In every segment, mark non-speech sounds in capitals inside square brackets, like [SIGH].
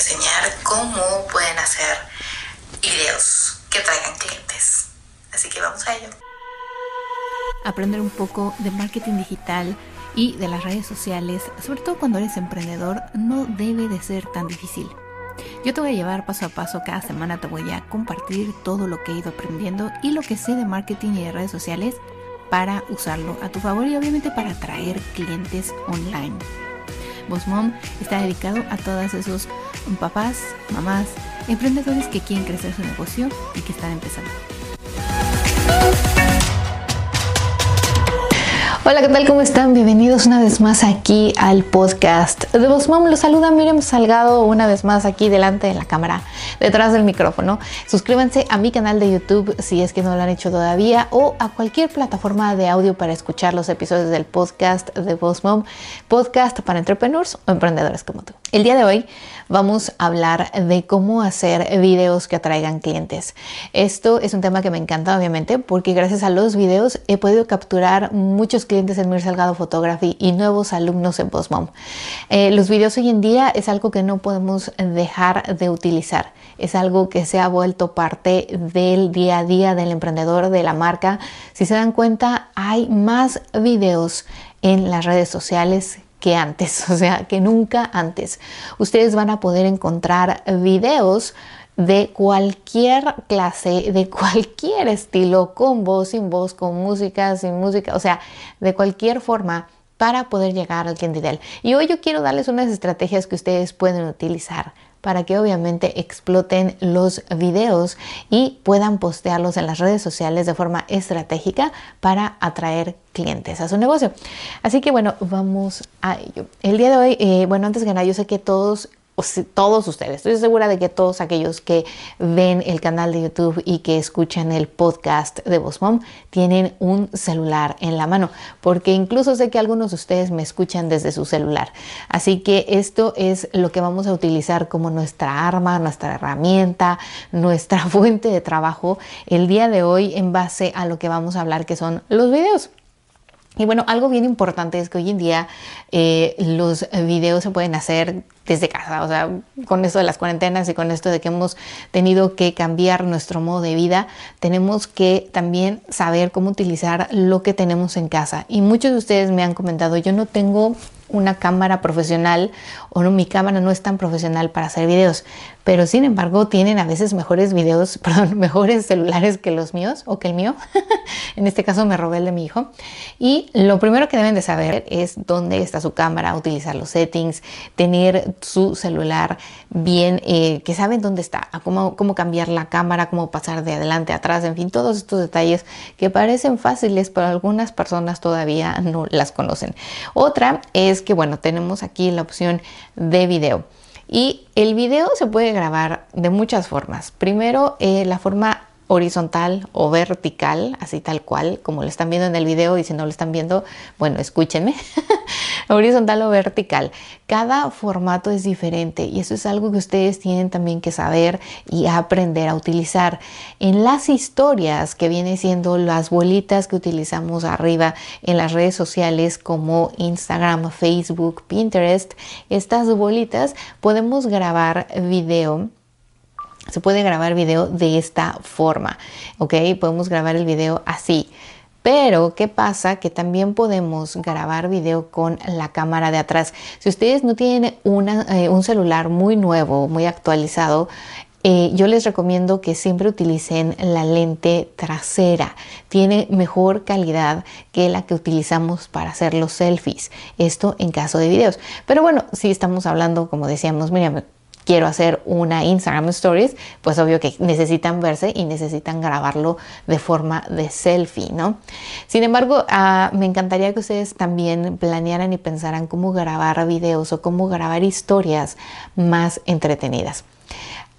enseñar cómo pueden hacer videos que traigan clientes. Así que vamos a ello. Aprender un poco de marketing digital y de las redes sociales, sobre todo cuando eres emprendedor, no debe de ser tan difícil. Yo te voy a llevar paso a paso, cada semana te voy a compartir todo lo que he ido aprendiendo y lo que sé de marketing y de redes sociales para usarlo a tu favor y obviamente para atraer clientes online. Boss Mom está dedicado a todos esos papás, mamás, emprendedores que quieren crecer su negocio y que están empezando. Hola, ¿qué tal? ¿Cómo están? Bienvenidos una vez más aquí al podcast de Boss Mom. Los saluda Miriam Salgado una vez más aquí delante de la cámara, detrás del micrófono. Suscríbanse a mi canal de YouTube si es que no lo han hecho todavía o a cualquier plataforma de audio para escuchar los episodios del podcast de Boss Mom, podcast para entrepreneurs o emprendedores como tú. El día de hoy vamos a hablar de cómo hacer videos que atraigan clientes. Esto es un tema que me encanta obviamente porque gracias a los videos he podido capturar muchos clientes en Mir Salgado Photography y nuevos alumnos en Postmom. Eh, los videos hoy en día es algo que no podemos dejar de utilizar. Es algo que se ha vuelto parte del día a día del emprendedor, de la marca. Si se dan cuenta, hay más videos en las redes sociales que antes, [LAUGHS] o sea, que nunca antes. Ustedes van a poder encontrar videos de cualquier clase, de cualquier estilo, con voz, sin voz, con música, sin música, o sea, de cualquier forma para poder llegar al cliente ideal. Y hoy yo quiero darles unas estrategias que ustedes pueden utilizar para que obviamente exploten los videos y puedan postearlos en las redes sociales de forma estratégica para atraer clientes a su negocio. Así que bueno, vamos a ello. El día de hoy, eh, bueno, antes que nada, yo sé que todos todos ustedes, estoy segura de que todos aquellos que ven el canal de YouTube y que escuchan el podcast de Boss Mom tienen un celular en la mano, porque incluso sé que algunos de ustedes me escuchan desde su celular. Así que esto es lo que vamos a utilizar como nuestra arma, nuestra herramienta, nuestra [LAUGHS] fuente de trabajo el día de hoy en base a lo que vamos a hablar que son los videos. Y bueno, algo bien importante es que hoy en día eh, los videos se pueden hacer desde casa, o sea, con esto de las cuarentenas y con esto de que hemos tenido que cambiar nuestro modo de vida, tenemos que también saber cómo utilizar lo que tenemos en casa. Y muchos de ustedes me han comentado, yo no tengo una cámara profesional o no, mi cámara no es tan profesional para hacer videos, pero sin embargo tienen a veces mejores videos, [LAUGHS] perdón, mejores celulares que los míos o que el mío. [LAUGHS] en este caso me robé el de mi hijo. Y lo primero que deben de saber es dónde está su cámara, utilizar los settings, tener su celular bien, eh, que saben dónde está, cómo, cómo cambiar la cámara, cómo pasar de adelante a atrás, en fin, todos estos detalles que parecen fáciles, pero algunas personas todavía [LAUGHS] no las conocen. Otra es que, bueno, tenemos aquí la opción de video. Y el video se puede grabar de muchas formas. Primero, eh, la forma horizontal o vertical, así tal cual, como lo están viendo en el video y si no lo están viendo, bueno, escúchenme, [LAUGHS] horizontal o vertical. Cada formato es diferente y eso es algo que ustedes tienen también que saber y aprender a utilizar. En las historias que viene siendo las bolitas que utilizamos arriba en las redes sociales como Instagram, Facebook, Pinterest, estas bolitas podemos grabar video se puede grabar video de esta forma, ¿ok? Podemos grabar el video así. Pero, ¿qué pasa? Que también podemos grabar video con la cámara de atrás. Si ustedes no tienen eh, un celular muy nuevo, muy actualizado, eh, yo les recomiendo que siempre utilicen la lente trasera. Tiene mejor calidad que la que utilizamos para hacer los selfies. Esto en caso de videos. Pero bueno, si estamos hablando, como decíamos, mira, quiero hacer una Instagram Stories, pues obvio que necesitan verse y necesitan grabarlo de forma de selfie, ¿no? Sin embargo, ah, me encantaría que ustedes también planearan y pensaran cómo grabar videos o cómo grabar historias más entretenidas.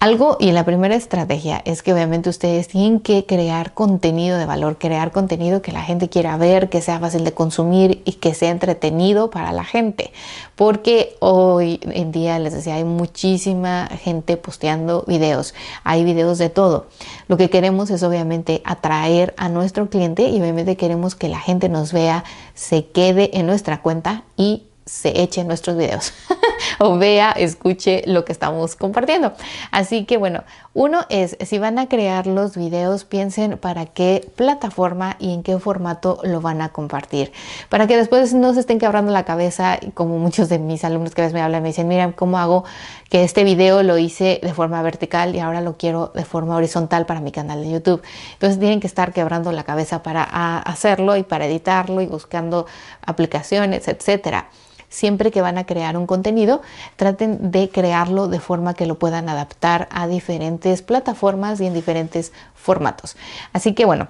Algo y la primera estrategia es que obviamente ustedes tienen que crear contenido de valor, crear contenido que la gente quiera ver, que sea fácil de consumir y que sea entretenido para la gente. Porque hoy en día, les decía, hay muchísima gente posteando videos, hay videos de todo. Lo que queremos es obviamente atraer a nuestro cliente y obviamente queremos que la gente nos vea, se quede en nuestra cuenta y se echen nuestros videos. [LAUGHS] [LAUGHS] o vea, escuche lo que estamos compartiendo. Así que bueno, uno es, si van a crear los videos, piensen para qué plataforma y en qué formato lo van a compartir. Para que después no se estén quebrando la cabeza, como muchos de mis alumnos que a veces me hablan, me dicen, mira, ¿cómo hago que este video lo hice de forma vertical y ahora lo quiero de forma horizontal para mi canal de YouTube? Entonces tienen que estar quebrando la cabeza para hacerlo y para editarlo y buscando aplicaciones, etcétera siempre que van a crear un contenido, traten de crearlo de forma que lo puedan adaptar a diferentes plataformas y en diferentes formatos. Así que bueno,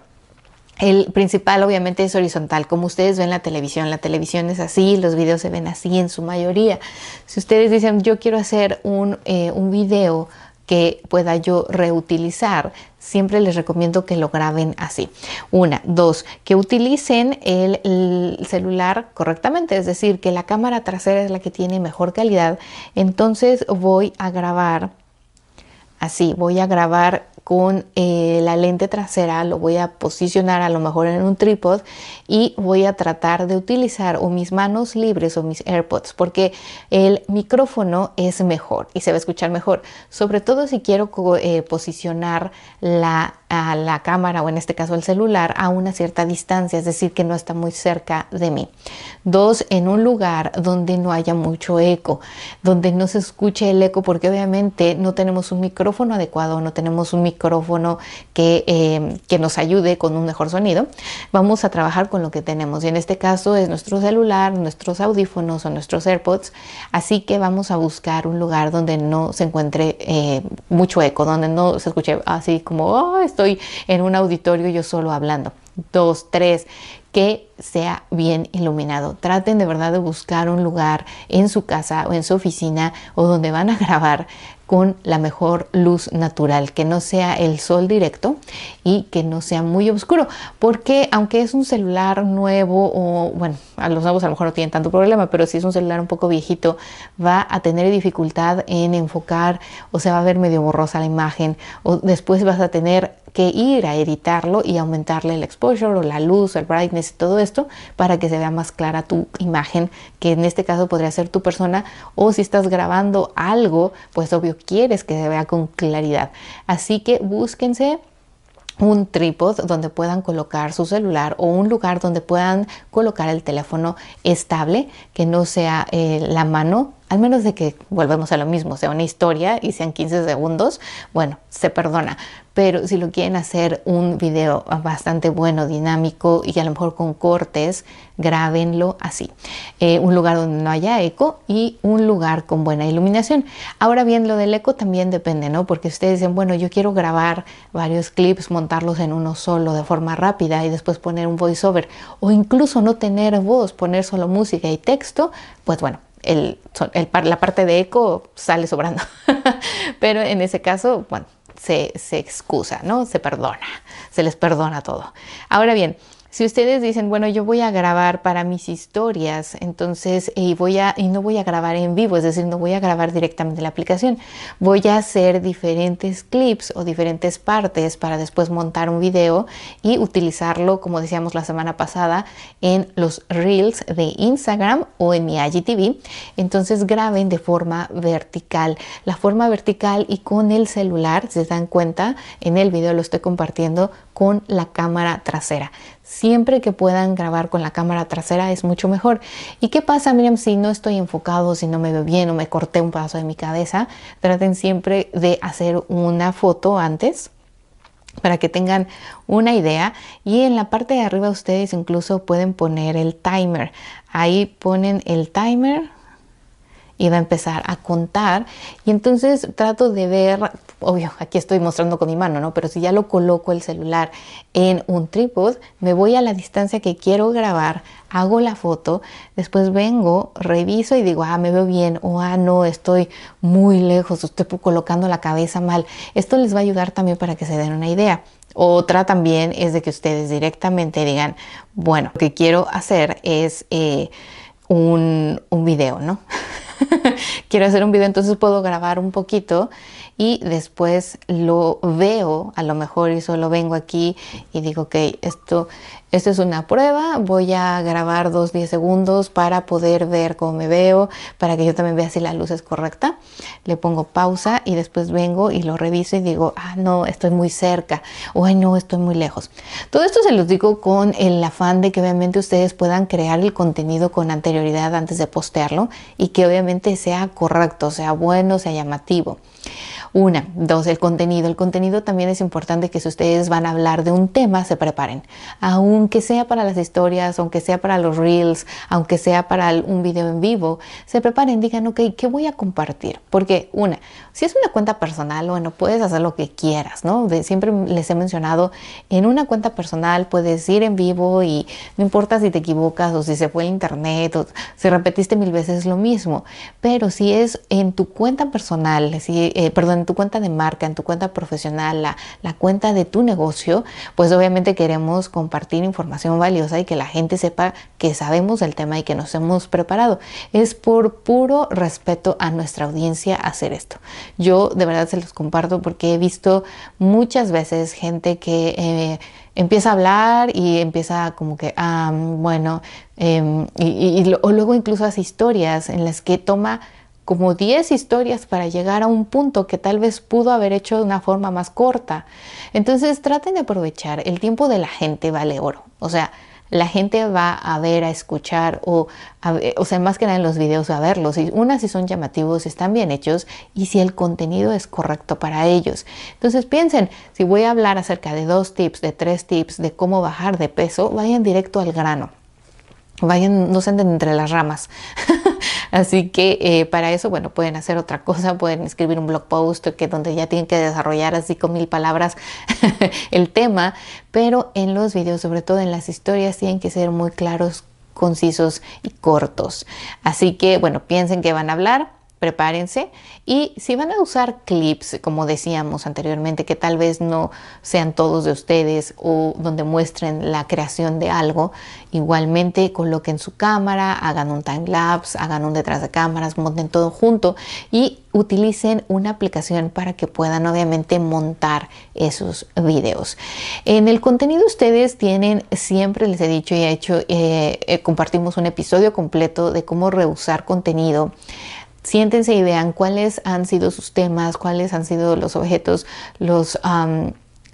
el principal obviamente es horizontal, como ustedes ven la televisión. La televisión es así, los videos se ven así en su mayoría. Si ustedes dicen yo quiero hacer un, eh, un video que pueda yo reutilizar, siempre les recomiendo que lo graben así. Una, dos, que utilicen el, celular correctamente, es decir, que la cámara trasera es la que tiene mejor calidad. Entonces voy a grabar así, voy a grabar con eh, la lente trasera, lo voy a posicionar a lo mejor en un trípode y voy a tratar de utilizar o mis manos libres o mis AirPods porque el micrófono es mejor y se va a escuchar mejor, sobre todo si quiero eh, posicionar la a la cámara o en este caso el celular a una cierta distancia, es decir, que no está muy cerca de mí. Dos, en un lugar donde no haya mucho eco, donde no se escuche el eco, porque obviamente no tenemos un micrófono adecuado, no tenemos un micrófono que, eh, que nos ayude con un mejor sonido. Vamos a trabajar con lo que tenemos y en este caso es nuestro celular, nuestros audífonos o nuestros AirPods, así que vamos a buscar un lugar donde no se encuentre eh, mucho eco, donde no se escuche así como, esto estoy en un auditorio yo solo hablando. Dos, tres, que sea bien iluminado. Traten de verdad de buscar un lugar en su casa o en su oficina o donde van a [LAUGHS] grabar con la mejor luz natural, que no sea el sol directo y que no sea muy oscuro, porque aunque es un celular nuevo o bueno, a los nuevos a lo mejor no tienen tanto problema, pero si es un celular un poco viejito, va a tener dificultad en enfocar o se va a ver medio borrosa la imagen o después vas a tener que ir a editarlo y aumentarle el exposure o la luz, el brightness todo para que se vea más clara tu imagen, que en este caso podría ser tu persona o si estás grabando algo, pues obvio quieres que se vea con claridad. Así que búsquense un trípode donde puedan colocar su celular o un lugar donde puedan colocar el teléfono estable, que no sea eh, la mano al menos de que volvemos a lo mismo, sea una historia y sean 15 segundos, bueno, se perdona. Pero si lo quieren hacer un video bastante bueno, dinámico y a lo mejor con cortes, grábenlo así. Eh, un lugar donde no haya eco y un lugar con buena iluminación. Ahora bien, lo del eco también depende, ¿no? Porque ustedes dicen, bueno, yo quiero grabar varios clips, montarlos en uno solo de forma rápida y después poner un voiceover o incluso no tener voz, poner solo música y texto, pues bueno, el, la parte de eco sale sobrando. [LAUGHS] Pero en ese caso, bueno, se, se excusa, ¿no? Se perdona, se les perdona todo. Ahora bien, si ustedes dicen, bueno, yo voy a grabar para mis historias, entonces, y voy a, y no voy a grabar en vivo, es decir, no voy a grabar directamente la aplicación, voy a hacer diferentes clips o diferentes partes para después montar un video y utilizarlo, como decíamos la semana pasada, en los reels de Instagram o en mi IGTV. Entonces graben de forma vertical. La forma vertical y con el celular, si se dan cuenta, en el video lo estoy compartiendo con la cámara trasera. Siempre que puedan grabar con la cámara trasera es mucho mejor. ¿Y qué pasa, Miriam, si no estoy enfocado, si no me veo bien o me corté un pedazo de mi cabeza? Traten siempre de hacer una foto antes para que tengan una idea y en la parte de arriba ustedes incluso pueden poner el timer ahí ponen el timer va a empezar a contar y entonces trato de ver obvio, aquí estoy mostrando con mi mano, ¿no? Pero si ya lo coloco el celular en un trípode, me voy a la distancia que quiero grabar, hago la foto, después vengo, reviso y digo, ah, me veo bien, o ah, no, estoy muy lejos, estoy colocando la cabeza mal. Esto les va a ayudar también para que se den una idea. Otra también es de que ustedes directamente digan, bueno, lo que quiero hacer es eh, un, un video, ¿no? [LAUGHS] quiero hacer un video, entonces puedo grabar un poquito y después lo veo, a lo mejor y solo vengo aquí y digo, ok, esto esta es una prueba, voy a grabar dos 10 segundos para poder ver cómo me veo, para que yo también vea si la luz es correcta. Le pongo pausa y después vengo y lo reviso y digo, ah, no, estoy muy cerca o ay, no, estoy muy lejos. Todo esto se los digo con el afán de que obviamente ustedes puedan crear el contenido con anterioridad antes de postearlo y que obviamente sea correcto, sea bueno, sea llamativo. Una, dos, el contenido. El contenido también es importante que si ustedes van a hablar de un tema, se preparen. Aunque sea para las historias, aunque sea para los reels, aunque sea para un video en vivo, se preparen, digan, ok, ¿qué voy a compartir? Porque una, si es una cuenta personal, bueno, puedes hacer lo que quieras, ¿no? siempre les he mencionado, en una cuenta personal puedes ir en vivo y no importa si te equivocas o si se fue el internet o si repetiste mil veces lo mismo. Pero si es en tu cuenta personal, si, eh, perdón, en tu cuenta de marca, en tu cuenta profesional, la, la cuenta de tu negocio, pues obviamente queremos compartir información valiosa y que la gente sepa que sabemos del tema y que nos hemos preparado. Es por puro respeto a nuestra audiencia hacer esto. Yo de verdad se los comparto porque he visto muchas veces gente que... Eh, empieza a hablar y empieza como que, ah, bueno, em, y, o luego incluso hace historias en las que toma como 10 historias para llegar a un punto que tal vez pudo haber hecho de una forma más corta. Entonces traten de aprovechar, el tiempo de la gente vale oro. O sea, la gente va a ver, a escuchar o, o sea, más que nada en los videos a verlos. Y una si son llamativos, están bien hechos y si el contenido es correcto para ellos. Entonces piensen, si voy a hablar acerca de dos tips, de tres tips de cómo bajar de peso, vayan directo al grano. Vayan, no se anden entre las ramas. [LAUGHS] Así que eh, para eso, bueno, pueden hacer otra cosa, [LAUGHS] pueden escribir un blog post que donde ya tienen que desarrollar así con mil palabras [LAUGHS] el tema, pero en los videos, sobre todo en las historias, tienen que ser muy claros, concisos y cortos. Así que, bueno, piensen que van a hablar prepárense. Y si van a usar clips, como decíamos anteriormente, que tal vez no sean todos de ustedes o donde muestren la creación de algo, igualmente coloquen su cámara, hagan un time lapse, hagan un detrás de cámaras, monten todo junto y utilicen una aplicación para que puedan obviamente montar esos videos. En el contenido ustedes tienen, siempre les he dicho y he hecho, eh, eh, compartimos un episodio completo de cómo reusar contenido siéntense y vean cuáles han sido sus temas, cuáles han sido los objetos, los,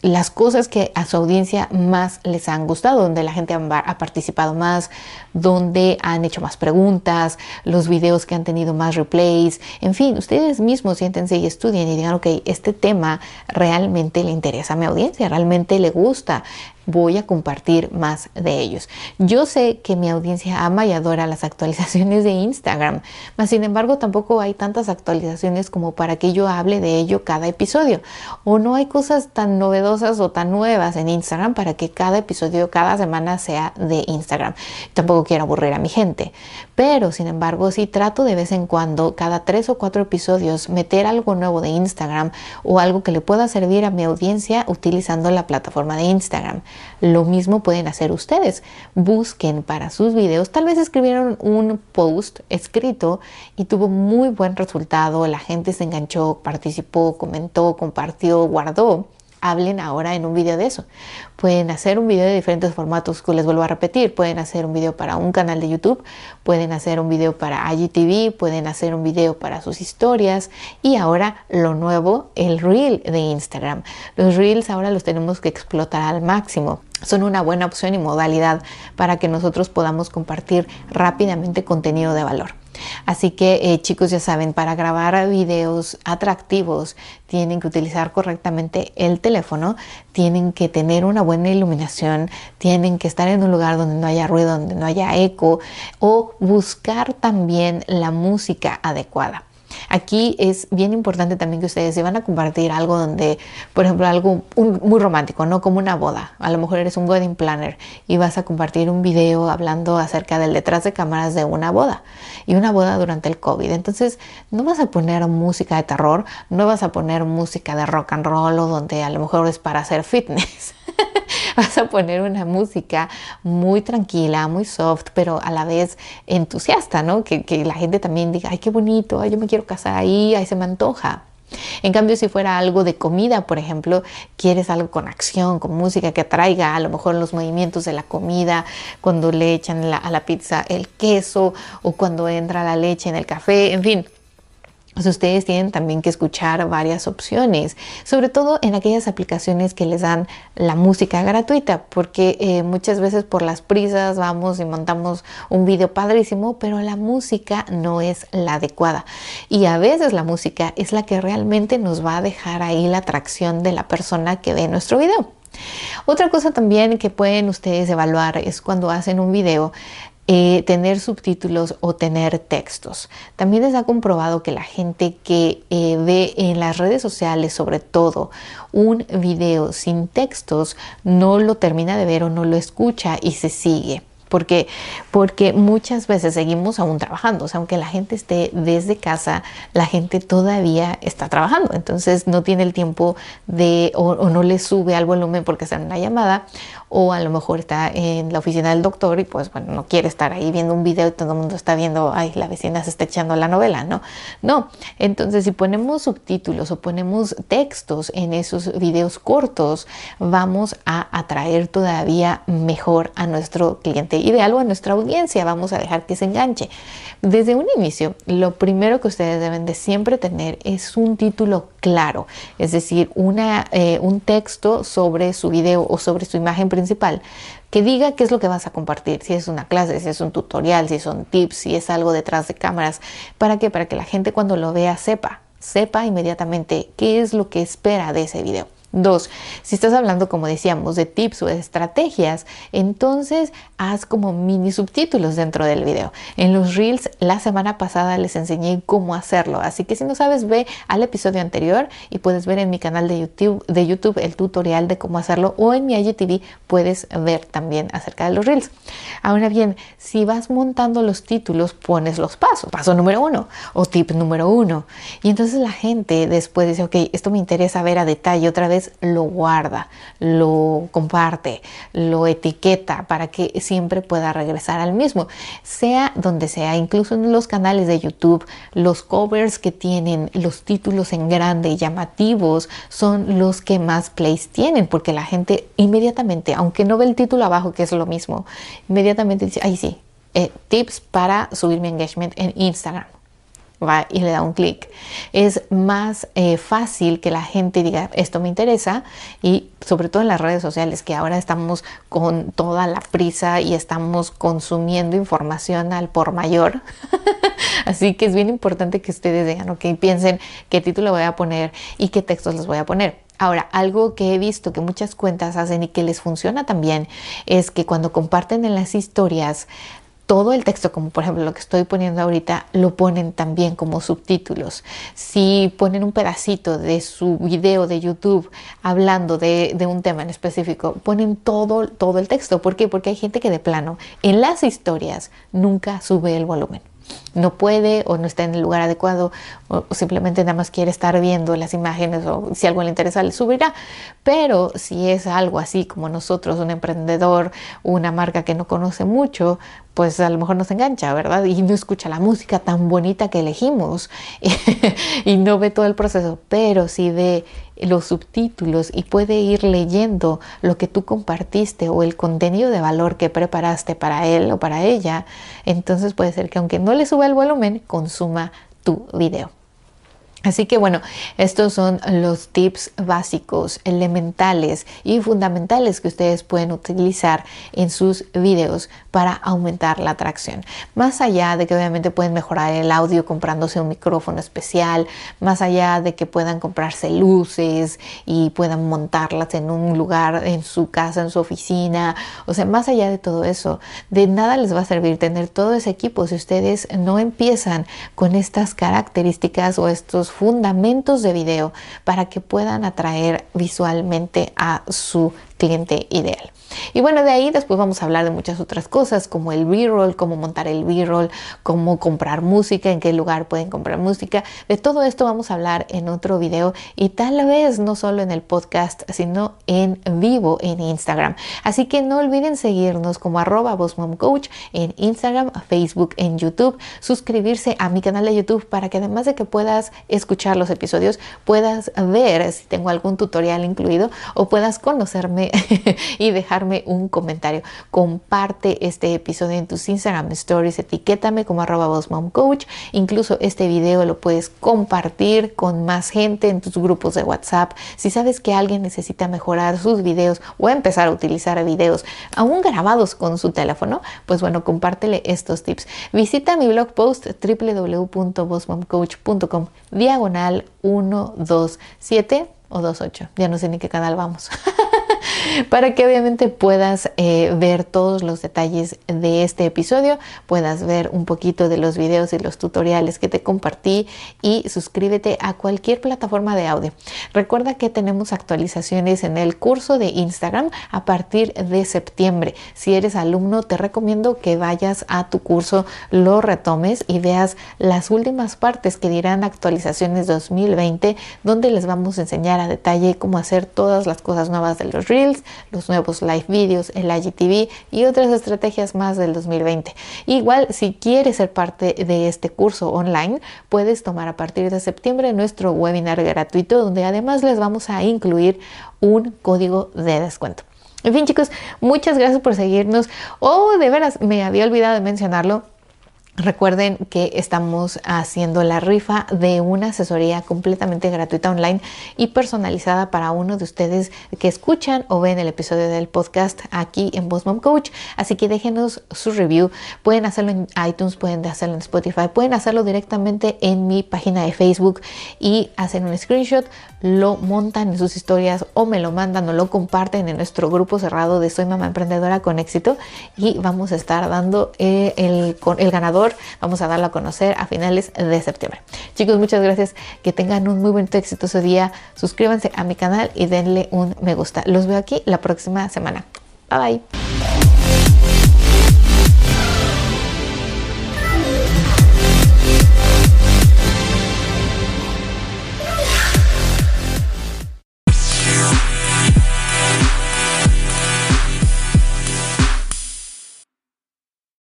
las cosas que a su audiencia más les han gustado, donde la gente ha, participado más, donde han hecho más preguntas, los videos que han tenido más replays, en fin, ustedes mismos siéntense y estudien y digan, ok, este tema realmente le interesa a mi audiencia, realmente le gusta, voy a compartir más de ellos. Yo sé que mi audiencia ama y adora las actualizaciones de Instagram, mas sin embargo tampoco hay tantas actualizaciones como para que yo hable de ello cada episodio. O no hay cosas tan novedosas o tan nuevas en Instagram para que cada episodio, cada semana sea de Instagram. Tampoco quiero aburrir a mi gente. Pero sin embargo, sí trato de vez en cuando, cada tres o cuatro episodios, meter algo nuevo de Instagram o algo que le pueda servir a mi audiencia utilizando la plataforma de Instagram. Lo mismo pueden hacer ustedes. Busquen para sus videos. Tal vez escribieron un post escrito y tuvo muy buen resultado. La gente se enganchó, participó, comentó, compartió, guardó hablen ahora en un video de eso. Pueden hacer un video de diferentes formatos, les vuelvo a repetir, pueden hacer un video para un canal de YouTube, pueden hacer un video para IGTV, pueden hacer un video para sus historias y ahora lo nuevo, el reel de Instagram. Los reels ahora los tenemos que explotar al máximo. Son una buena opción y modalidad para que nosotros podamos compartir rápidamente contenido de valor. Así que eh, chicos ya saben, para grabar videos atractivos tienen que utilizar correctamente el teléfono, tienen que tener una buena iluminación, tienen que estar en un lugar donde no haya ruido, donde no haya eco o buscar también la música adecuada. Aquí es bien importante también que ustedes se van a compartir algo donde, por ejemplo, algo muy romántico, ¿no? Como una boda. A lo mejor eres un wedding planner y vas a compartir un video hablando acerca del detrás de cámaras de una boda y una boda durante el COVID. Entonces, no vas a poner música de terror, no vas a poner música de rock and roll o donde a lo mejor es para hacer fitness. [LAUGHS] vas a poner una música muy tranquila, muy soft, pero a la vez entusiasta, ¿no? Que, la gente también diga, ay, qué bonito, ay, yo me quiero casar ahí, ahí se me antoja. En cambio, si fuera algo de comida, por ejemplo, quieres algo con acción, con música que atraiga a lo mejor los movimientos de la comida, cuando le echan a la pizza el queso o cuando entra la leche en el café, en fin ustedes tienen también que escuchar varias opciones, sobre todo en aquellas aplicaciones que les dan la música gratuita, porque eh, muchas veces por las prisas vamos y montamos un video padrísimo, pero la música no es la adecuada. Y a veces la música es la que realmente nos va a dejar ahí la atracción de la persona que ve nuestro video. Otra cosa también que pueden ustedes evaluar es cuando hacen un video, eh, tener subtítulos o tener textos. También les ha comprobado que la gente que eh, ve en las redes sociales, sobre todo, un video sin textos, no lo termina de ver o no lo escucha y se sigue. Porque, porque muchas veces seguimos aún trabajando, o sea, aunque la gente esté desde casa, la gente todavía está trabajando, entonces no tiene el tiempo de o, o no le sube al volumen porque está en una llamada o a lo mejor está en la oficina del doctor y pues bueno, no quiere estar ahí viendo un video y todo el mundo está viendo, ay, la vecina se está echando la novela, ¿no? No, entonces si ponemos subtítulos o ponemos textos en esos videos cortos, vamos a atraer todavía mejor a nuestro cliente ideal o a nuestra audiencia, vamos a dejar que se enganche. Desde un inicio, lo primero que ustedes deben de siempre tener es un título claro, es decir, una, eh, un texto sobre su video o sobre su imagen principal que diga qué es lo que vas a compartir, si es una clase, si es un tutorial, si son tips, si es algo detrás de cámaras, ¿para qué? Para que la gente cuando lo vea sepa, sepa inmediatamente qué es lo que espera de ese video. Dos, si estás hablando, como decíamos, de tips o de estrategias, entonces haz como mini subtítulos dentro del video. En los reels, la semana pasada les enseñé cómo hacerlo, así que si no sabes, ve al episodio anterior y puedes ver en mi canal de YouTube, de YouTube el tutorial de cómo hacerlo o en mi IGTV puedes ver también acerca de los reels. Ahora bien, si vas montando los títulos, pones los pasos, paso número uno o tip número uno. Y entonces la gente después dice, ok, esto me interesa ver a detalle otra vez lo guarda, lo comparte, lo etiqueta para que siempre pueda regresar al mismo, sea donde sea, incluso en los canales de YouTube, los covers que tienen los títulos en grande y llamativos son los que más plays tienen, porque la gente inmediatamente, aunque no ve el título abajo, que es lo mismo, inmediatamente dice, ay sí, eh, tips para subir mi engagement en Instagram va y le da un clic. Es más eh, fácil que la gente diga esto me interesa y sobre todo en las redes sociales que ahora estamos con toda la prisa y estamos consumiendo información al por mayor. [LAUGHS] Así que es bien importante que ustedes digan, ok, piensen qué título voy a poner y qué textos les voy a poner. Ahora, algo que he visto que muchas cuentas hacen y que les funciona también es que cuando comparten en las historias todo el texto, como por ejemplo lo que estoy poniendo ahorita, lo ponen también como subtítulos. Si ponen un pedacito de su video de YouTube hablando de, un tema en específico, ponen todo, todo el texto. ¿Por qué? Porque hay gente que de plano en las historias nunca sube el volumen no puede o no está en el lugar adecuado o, simplemente nada más quiere estar viendo las imágenes o si algo le interesa le subirá. Pero si es algo así como nosotros, un emprendedor, una marca que no conoce mucho, pues a lo mejor nos engancha, ¿verdad? Y no escucha la música tan bonita que elegimos [LAUGHS] y no ve todo el proceso, pero si ve los subtítulos y puede ir leyendo lo que tú compartiste o el contenido de valor que preparaste para él o para ella, entonces puede ser que aunque no le suba el volumen, consuma tu video. Así que bueno, estos son los tips básicos, elementales y fundamentales que ustedes pueden utilizar en sus videos para aumentar la atracción. Más allá de que obviamente pueden mejorar el audio comprándose un micrófono especial, más allá de que puedan comprarse luces y puedan montarlas en un lugar, en su casa, en su oficina, o sea, más allá de todo eso, de nada les va a servir tener todo ese equipo si ustedes no empiezan con estas características o estos fundamentos de video para que puedan atraer visualmente a su cliente ideal. Y bueno, de ahí después vamos a hablar de muchas otras cosas, como el B-roll, cómo montar el B-roll, cómo comprar música, en qué lugar pueden comprar música. De todo esto vamos a hablar en otro video y tal vez no solo en el podcast, sino en vivo en Instagram. Así que no olviden seguirnos como arroba Coach en Instagram, Facebook, en YouTube, suscribirse a mi canal de YouTube para que además de que puedas escuchar los episodios, puedas ver si tengo algún tutorial incluido o puedas conocerme [LAUGHS] y dejarme un comentario. Comparte este episodio en tus Instagram Stories, etiquétame como arroba coach. Incluso este video lo puedes compartir con más gente en tus grupos de WhatsApp. Si sabes que alguien necesita mejorar sus videos o empezar a utilizar videos aún grabados con su teléfono, pues bueno, compártele estos tips. Visita mi blog post www.bossmomcoach.com diagonal 127 o 28, ya no sé ni qué canal vamos. [LAUGHS] para que obviamente puedas eh, ver todos los detalles de este episodio, puedas ver un poquito de los videos y los tutoriales que te compartí y suscríbete a cualquier plataforma de audio. Recuerda que tenemos actualizaciones en el curso de Instagram a partir de septiembre. Si eres alumno, te recomiendo que vayas a tu curso, lo retomes y veas las últimas partes que dirán actualizaciones 2020, donde les vamos a enseñar a detalle cómo hacer todas las cosas nuevas de los Reels, los nuevos live videos, el IGTV y otras estrategias más del 2020. Igual, si quieres ser parte de este curso online, puedes tomar a partir de septiembre nuestro webinar gratuito, donde además les vamos a incluir un código de descuento. En fin, chicos, muchas gracias por seguirnos. Oh, de veras, me había olvidado de mencionarlo Recuerden que estamos haciendo la rifa de una asesoría completamente gratuita online y personalizada para uno de ustedes que escuchan o ven el episodio del podcast aquí en Boss Mom Coach. Así que déjenos su review. Pueden hacerlo en iTunes, pueden hacerlo en Spotify, pueden hacerlo directamente en mi página de Facebook y hacen un screenshot, lo montan en sus historias o me lo mandan o lo comparten en nuestro grupo cerrado de Soy Mamá Emprendedora con éxito y vamos a estar dando eh, el, el ganador Vamos a darlo a conocer a finales de septiembre. Chicos, muchas gracias. Que tengan un muy buen exitoso día. Suscríbanse a mi canal y denle un me gusta. Los veo aquí la próxima semana. Bye bye.